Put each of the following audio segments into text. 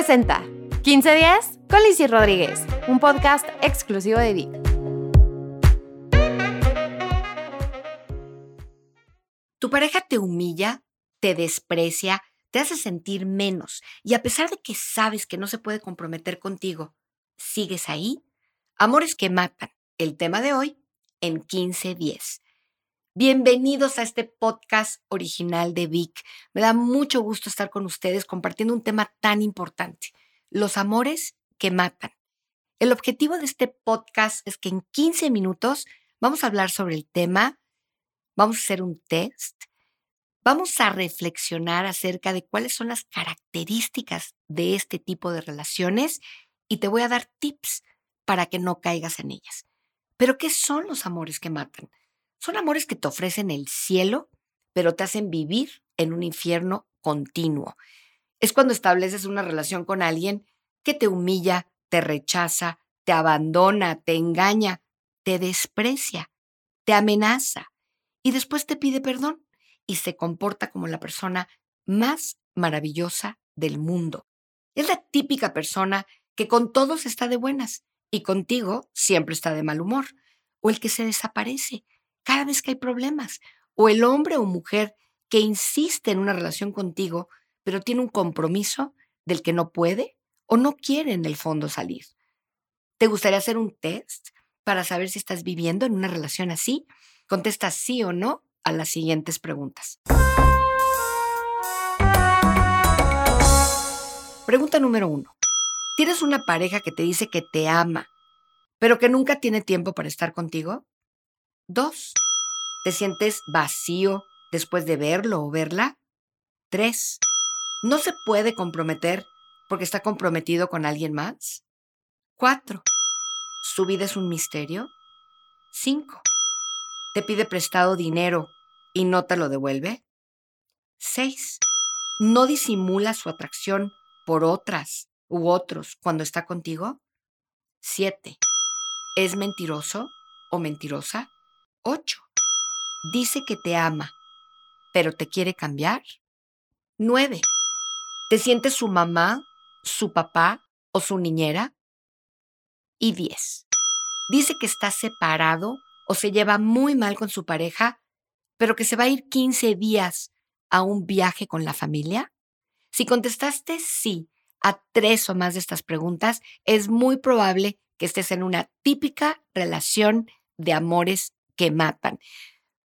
presenta 15 días con Lizzy Rodríguez, un podcast exclusivo de Vic. Tu pareja te humilla, te desprecia, te hace sentir menos y a pesar de que sabes que no se puede comprometer contigo, ¿sigues ahí? Amores que matan. El tema de hoy en 15 días. Bienvenidos a este podcast original de Vic. Me da mucho gusto estar con ustedes compartiendo un tema tan importante, los amores que matan. El objetivo de este podcast es que en 15 minutos vamos a hablar sobre el tema, vamos a hacer un test, vamos a reflexionar acerca de cuáles son las características de este tipo de relaciones y te voy a dar tips para que no caigas en ellas. Pero ¿qué son los amores que matan? Son amores que te ofrecen el cielo, pero te hacen vivir en un infierno continuo. Es cuando estableces una relación con alguien que te humilla, te rechaza, te abandona, te engaña, te desprecia, te amenaza y después te pide perdón y se comporta como la persona más maravillosa del mundo. Es la típica persona que con todos está de buenas y contigo siempre está de mal humor, o el que se desaparece, cada vez que hay problemas, o el hombre o mujer que insiste en una relación contigo, pero tiene un compromiso del que no puede o no quiere en el fondo salir. ¿Te gustaría hacer un test para saber si estás viviendo en una relación así? Contesta sí o no a las siguientes preguntas. Pregunta número uno. ¿Tienes una pareja que te dice que te ama, pero que nunca tiene tiempo para estar contigo? Dos, ¿te sientes vacío después de verlo o verla? Tres, ¿no se puede comprometer porque está comprometido con alguien más? Cuatro, ¿su vida es un misterio? Cinco, ¿te pide prestado dinero y no te lo devuelve? Seis, ¿no disimula su atracción por otras u otros cuando está contigo? Siete, ¿es mentiroso o mentirosa? 8. Dice que te ama, pero te quiere cambiar. 9. ¿Te sientes su mamá, su papá o su niñera? Y 10. Dice que está separado o se lleva muy mal con su pareja, pero que se va a ir 15 días a un viaje con la familia. Si contestaste sí a tres o más de estas preguntas, es muy probable que estés en una típica relación de amores que matan.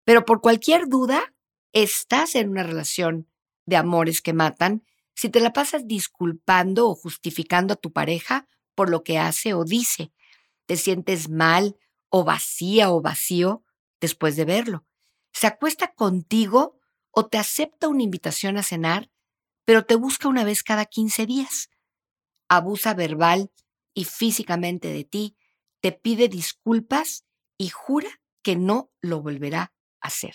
Pero por cualquier duda, estás en una relación de amores que matan si te la pasas disculpando o justificando a tu pareja por lo que hace o dice. Te sientes mal o vacía o vacío después de verlo. Se acuesta contigo o te acepta una invitación a cenar, pero te busca una vez cada 15 días. Abusa verbal y físicamente de ti, te pide disculpas y jura que no lo volverá a hacer.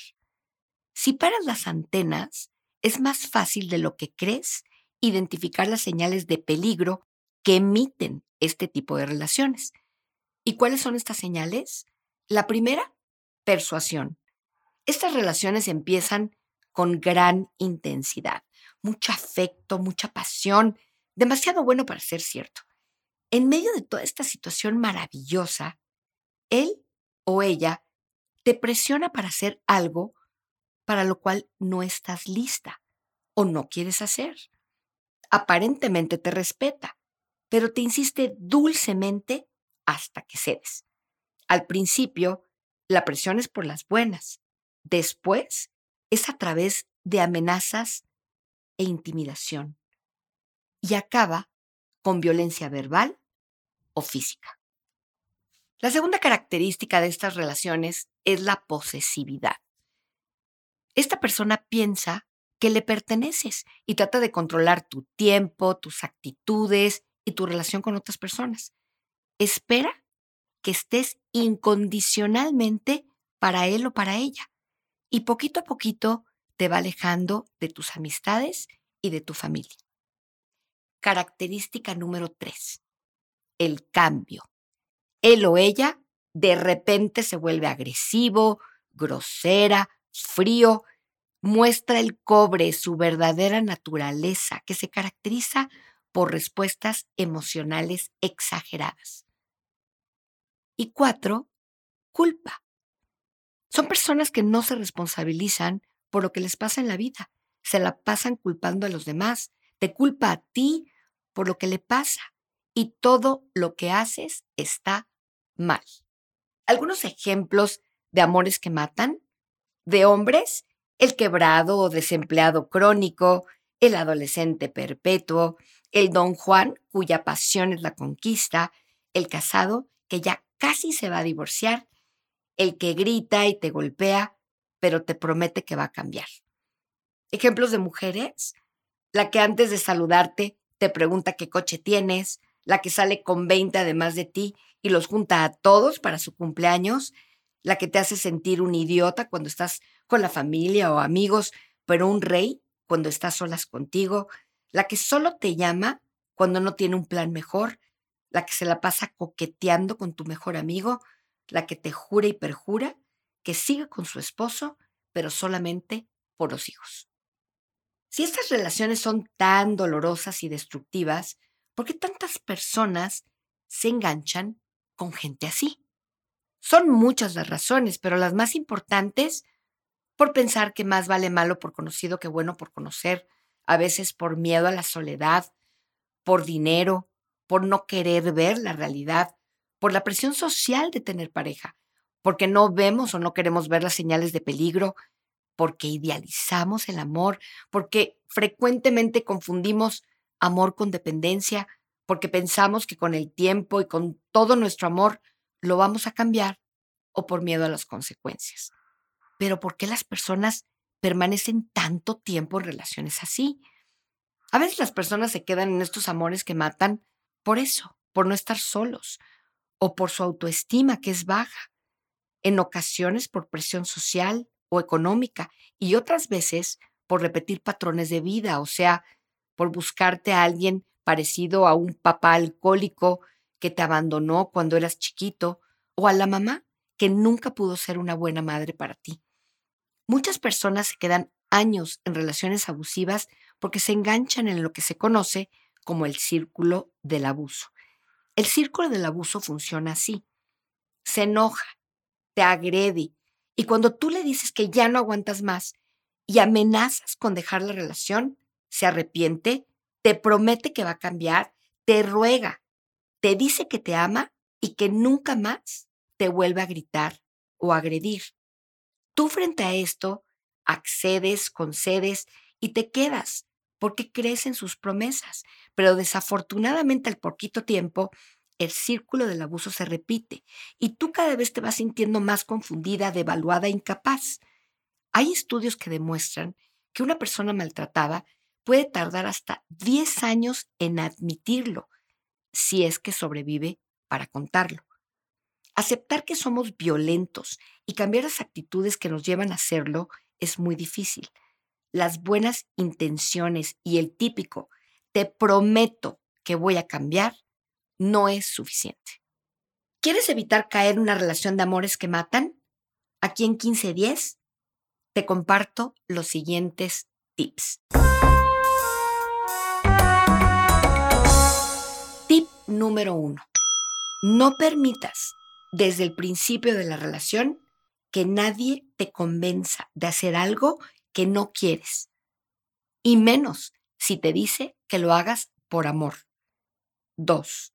Si paras las antenas, es más fácil de lo que crees identificar las señales de peligro que emiten este tipo de relaciones. ¿Y cuáles son estas señales? La primera, persuasión. Estas relaciones empiezan con gran intensidad, mucho afecto, mucha pasión, demasiado bueno para ser cierto. En medio de toda esta situación maravillosa, él o ella te presiona para hacer algo para lo cual no estás lista o no quieres hacer. Aparentemente te respeta, pero te insiste dulcemente hasta que cedes. Al principio, la presión es por las buenas. Después, es a través de amenazas e intimidación. Y acaba con violencia verbal o física. La segunda característica de estas relaciones es la posesividad. Esta persona piensa que le perteneces y trata de controlar tu tiempo, tus actitudes y tu relación con otras personas. Espera que estés incondicionalmente para él o para ella y poquito a poquito te va alejando de tus amistades y de tu familia. Característica número tres, el cambio él o ella de repente se vuelve agresivo, grosera, frío, muestra el cobre, su verdadera naturaleza, que se caracteriza por respuestas emocionales exageradas. Y cuatro, culpa. Son personas que no se responsabilizan por lo que les pasa en la vida. Se la pasan culpando a los demás. Te culpa a ti por lo que le pasa. Y todo lo que haces está mal. Algunos ejemplos de amores que matan. De hombres, el quebrado o desempleado crónico, el adolescente perpetuo, el don Juan, cuya pasión es la conquista, el casado, que ya casi se va a divorciar, el que grita y te golpea, pero te promete que va a cambiar. Ejemplos de mujeres, la que antes de saludarte te pregunta qué coche tienes, la que sale con 20 además de ti y los junta a todos para su cumpleaños, la que te hace sentir un idiota cuando estás con la familia o amigos, pero un rey cuando estás solas contigo, la que solo te llama cuando no tiene un plan mejor, la que se la pasa coqueteando con tu mejor amigo, la que te jura y perjura que sigue con su esposo, pero solamente por los hijos. Si estas relaciones son tan dolorosas y destructivas, ¿por qué tantas personas se enganchan con gente así? Son muchas las razones, pero las más importantes, por pensar que más vale malo por conocido que bueno por conocer, a veces por miedo a la soledad, por dinero, por no querer ver la realidad, por la presión social de tener pareja, porque no vemos o no queremos ver las señales de peligro, porque idealizamos el amor, porque frecuentemente confundimos amor con dependencia, porque pensamos que con el tiempo y con todo nuestro amor lo vamos a cambiar o por miedo a las consecuencias. Pero ¿por qué las personas permanecen tanto tiempo en relaciones así? A veces las personas se quedan en estos amores que matan por eso, por no estar solos o por su autoestima que es baja, en ocasiones por presión social o económica y otras veces por repetir patrones de vida, o sea, por buscarte a alguien parecido a un papá alcohólico que te abandonó cuando eras chiquito, o a la mamá que nunca pudo ser una buena madre para ti. Muchas personas se quedan años en relaciones abusivas porque se enganchan en lo que se conoce como el círculo del abuso. El círculo del abuso funciona así. Se enoja, te agrede, y cuando tú le dices que ya no aguantas más y amenazas con dejar la relación, se arrepiente, te promete que va a cambiar, te ruega, te dice que te ama y que nunca más te vuelve a gritar o agredir. Tú frente a esto accedes, concedes y te quedas porque crees en sus promesas. Pero desafortunadamente al poquito tiempo el círculo del abuso se repite y tú cada vez te vas sintiendo más confundida, devaluada, incapaz. Hay estudios que demuestran que una persona maltratada puede tardar hasta 10 años en admitirlo si es que sobrevive para contarlo. Aceptar que somos violentos y cambiar las actitudes que nos llevan a hacerlo es muy difícil. Las buenas intenciones y el típico te prometo que voy a cambiar no es suficiente. ¿Quieres evitar caer en una relación de amores que matan? Aquí en 1510 te comparto los siguientes tips. Número uno. No permitas desde el principio de la relación que nadie te convenza de hacer algo que no quieres. Y menos si te dice que lo hagas por amor. 2.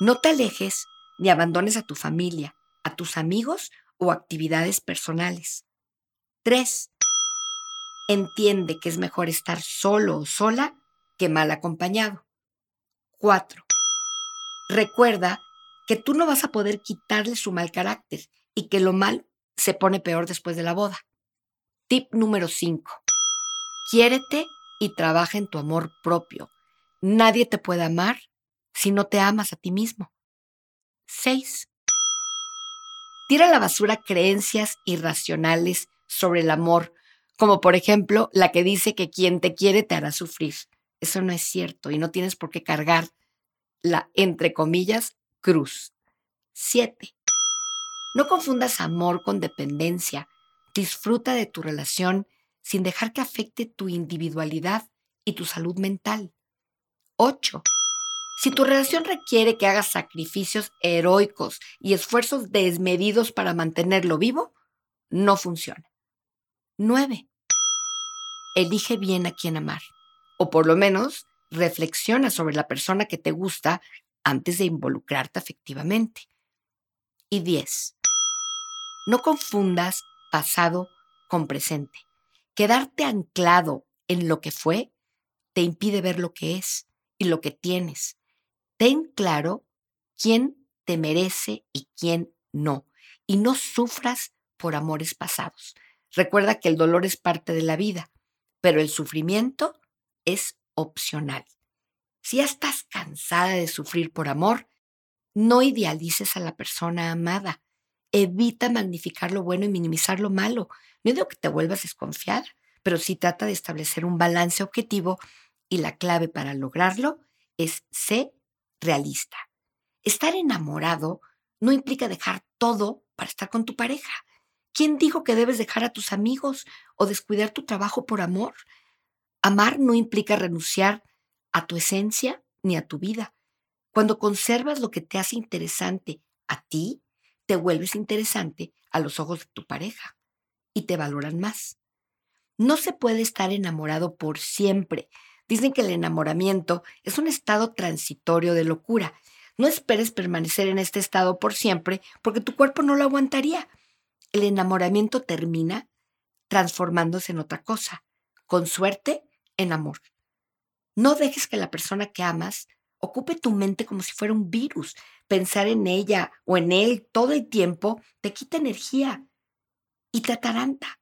No te alejes ni abandones a tu familia, a tus amigos o actividades personales. 3. Entiende que es mejor estar solo o sola que mal acompañado. 4. Recuerda que tú no vas a poder quitarle su mal carácter y que lo mal se pone peor después de la boda. Tip número 5. Quiérete y trabaja en tu amor propio. Nadie te puede amar si no te amas a ti mismo. 6. Tira a la basura creencias irracionales sobre el amor, como por ejemplo la que dice que quien te quiere te hará sufrir. Eso no es cierto y no tienes por qué cargar la, entre comillas, cruz. 7. No confundas amor con dependencia. Disfruta de tu relación sin dejar que afecte tu individualidad y tu salud mental. 8. Si tu relación requiere que hagas sacrificios heroicos y esfuerzos desmedidos para mantenerlo vivo, no funciona. 9. Elige bien a quién amar. O por lo menos reflexiona sobre la persona que te gusta antes de involucrarte afectivamente. Y 10. No confundas pasado con presente. Quedarte anclado en lo que fue te impide ver lo que es y lo que tienes. Ten claro quién te merece y quién no. Y no sufras por amores pasados. Recuerda que el dolor es parte de la vida, pero el sufrimiento es opcional. Si ya estás cansada de sufrir por amor, no idealices a la persona amada. Evita magnificar lo bueno y minimizar lo malo. No digo que te vuelvas desconfiada, pero sí trata de establecer un balance objetivo y la clave para lograrlo es ser realista. Estar enamorado no implica dejar todo para estar con tu pareja. ¿Quién dijo que debes dejar a tus amigos o descuidar tu trabajo por amor? Amar no implica renunciar a tu esencia ni a tu vida. Cuando conservas lo que te hace interesante a ti, te vuelves interesante a los ojos de tu pareja y te valoran más. No se puede estar enamorado por siempre. Dicen que el enamoramiento es un estado transitorio de locura. No esperes permanecer en este estado por siempre porque tu cuerpo no lo aguantaría. El enamoramiento termina transformándose en otra cosa. Con suerte, en amor. No dejes que la persona que amas ocupe tu mente como si fuera un virus. Pensar en ella o en él todo el tiempo te quita energía y te ataranta.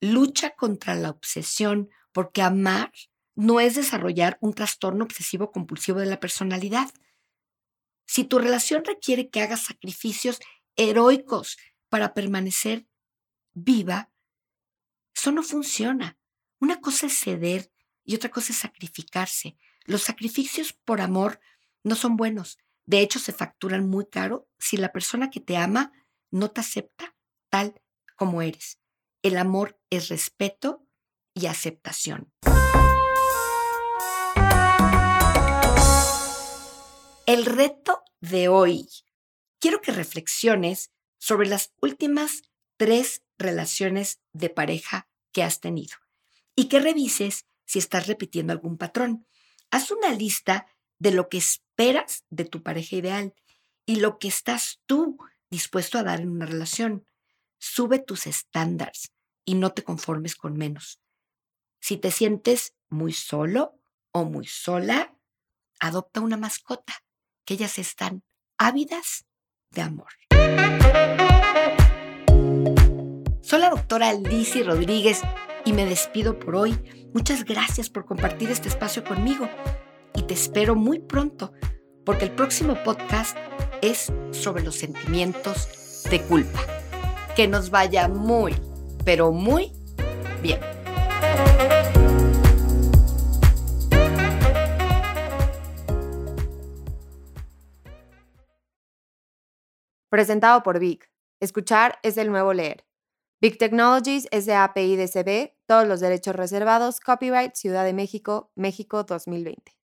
Lucha contra la obsesión porque amar no es desarrollar un trastorno obsesivo compulsivo de la personalidad. Si tu relación requiere que hagas sacrificios heroicos para permanecer viva, eso no funciona. Una cosa es ceder y otra cosa es sacrificarse. Los sacrificios por amor no son buenos. De hecho, se facturan muy caro si la persona que te ama no te acepta tal como eres. El amor es respeto y aceptación. El reto de hoy. Quiero que reflexiones sobre las últimas tres relaciones de pareja que has tenido y que revises si estás repitiendo algún patrón. Haz una lista de lo que esperas de tu pareja ideal y lo que estás tú dispuesto a dar en una relación. Sube tus estándares y no te conformes con menos. Si te sientes muy solo o muy sola, adopta una mascota, que ellas están ávidas de amor. Soy la doctora Lizzie Rodríguez y me despido por hoy. Muchas gracias por compartir este espacio conmigo y te espero muy pronto porque el próximo podcast es sobre los sentimientos de culpa. Que nos vaya muy, pero muy bien. Presentado por Vic. Escuchar es el nuevo leer. Big Technologies es de API todos los derechos reservados, copyright Ciudad de México, México 2020.